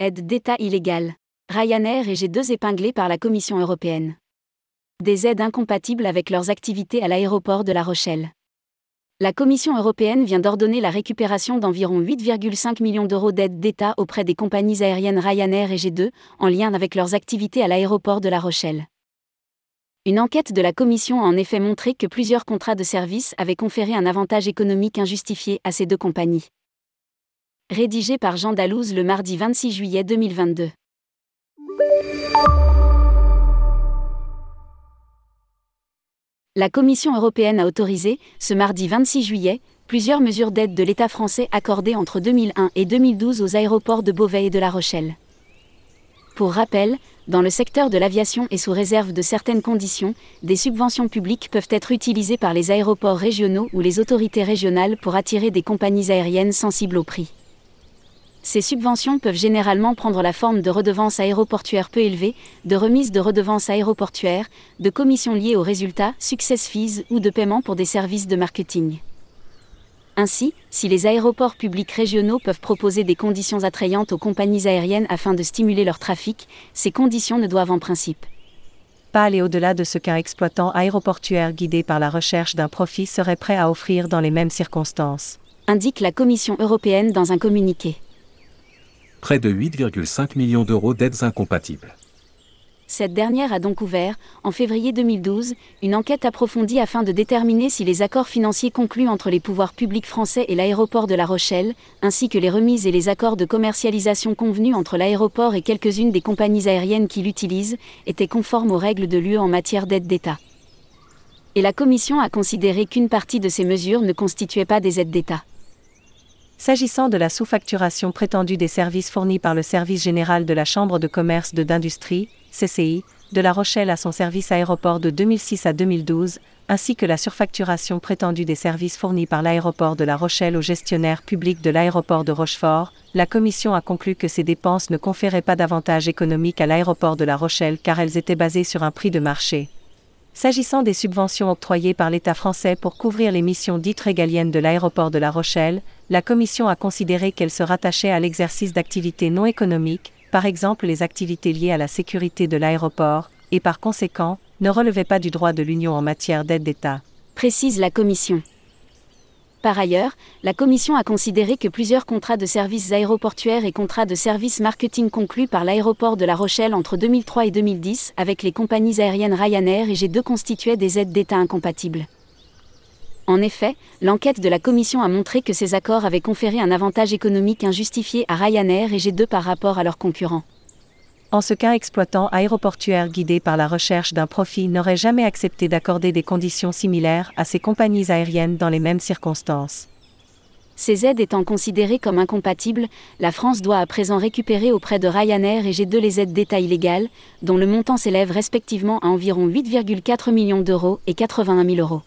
Aides d'État illégales. Ryanair et G2 épinglés par la Commission européenne. Des aides incompatibles avec leurs activités à l'aéroport de La Rochelle. La Commission européenne vient d'ordonner la récupération d'environ 8,5 millions d'euros d'aides d'État auprès des compagnies aériennes Ryanair et G2, en lien avec leurs activités à l'aéroport de La Rochelle. Une enquête de la Commission a en effet montré que plusieurs contrats de service avaient conféré un avantage économique injustifié à ces deux compagnies. Rédigé par Jean Dalouse le mardi 26 juillet 2022. la Commission européenne a autorisé, ce mardi 26 juillet, plusieurs mesures d'aide de l'État français accordées entre 2001 et 2012 aux aéroports de Beauvais et de La Rochelle. Pour rappel, dans le secteur de l'aviation et sous réserve de certaines conditions, des subventions publiques peuvent être utilisées par les aéroports régionaux ou les autorités régionales pour attirer des compagnies aériennes sensibles au prix. Ces subventions peuvent généralement prendre la forme de redevances aéroportuaires peu élevées, de remises de redevances aéroportuaires, de commissions liées aux résultats, success fees ou de paiements pour des services de marketing. Ainsi, si les aéroports publics régionaux peuvent proposer des conditions attrayantes aux compagnies aériennes afin de stimuler leur trafic, ces conditions ne doivent en principe pas aller au-delà de ce qu'un exploitant aéroportuaire guidé par la recherche d'un profit serait prêt à offrir dans les mêmes circonstances, indique la Commission européenne dans un communiqué près de 8,5 millions d'euros d'aides incompatibles. Cette dernière a donc ouvert, en février 2012, une enquête approfondie afin de déterminer si les accords financiers conclus entre les pouvoirs publics français et l'aéroport de La Rochelle, ainsi que les remises et les accords de commercialisation convenus entre l'aéroport et quelques-unes des compagnies aériennes qui l'utilisent, étaient conformes aux règles de l'UE en matière d'aide d'État. Et la Commission a considéré qu'une partie de ces mesures ne constituait pas des aides d'État. S'agissant de la sous-facturation prétendue des services fournis par le Service général de la Chambre de commerce de d'industrie, CCI, de La Rochelle à son service aéroport de 2006 à 2012, ainsi que la surfacturation prétendue des services fournis par l'aéroport de La Rochelle au gestionnaire public de l'aéroport de Rochefort, la Commission a conclu que ces dépenses ne conféraient pas d'avantage économique à l'aéroport de La Rochelle car elles étaient basées sur un prix de marché. S'agissant des subventions octroyées par l'État français pour couvrir les missions dites régaliennes de l'aéroport de La Rochelle, la Commission a considéré qu'elles se rattachaient à l'exercice d'activités non économiques, par exemple les activités liées à la sécurité de l'aéroport, et par conséquent, ne relevaient pas du droit de l'Union en matière d'aide d'État. Précise la Commission. Par ailleurs, la Commission a considéré que plusieurs contrats de services aéroportuaires et contrats de services marketing conclus par l'aéroport de La Rochelle entre 2003 et 2010 avec les compagnies aériennes Ryanair et G2 constituaient des aides d'État incompatibles. En effet, l'enquête de la Commission a montré que ces accords avaient conféré un avantage économique injustifié à Ryanair et G2 par rapport à leurs concurrents. En ce cas, exploitant aéroportuaire guidé par la recherche d'un profit n'aurait jamais accepté d'accorder des conditions similaires à ces compagnies aériennes dans les mêmes circonstances. Ces aides étant considérées comme incompatibles, la France doit à présent récupérer auprès de Ryanair et G2 les aides d'État illégales, dont le montant s'élève respectivement à environ 8,4 millions d'euros et 81 000 euros.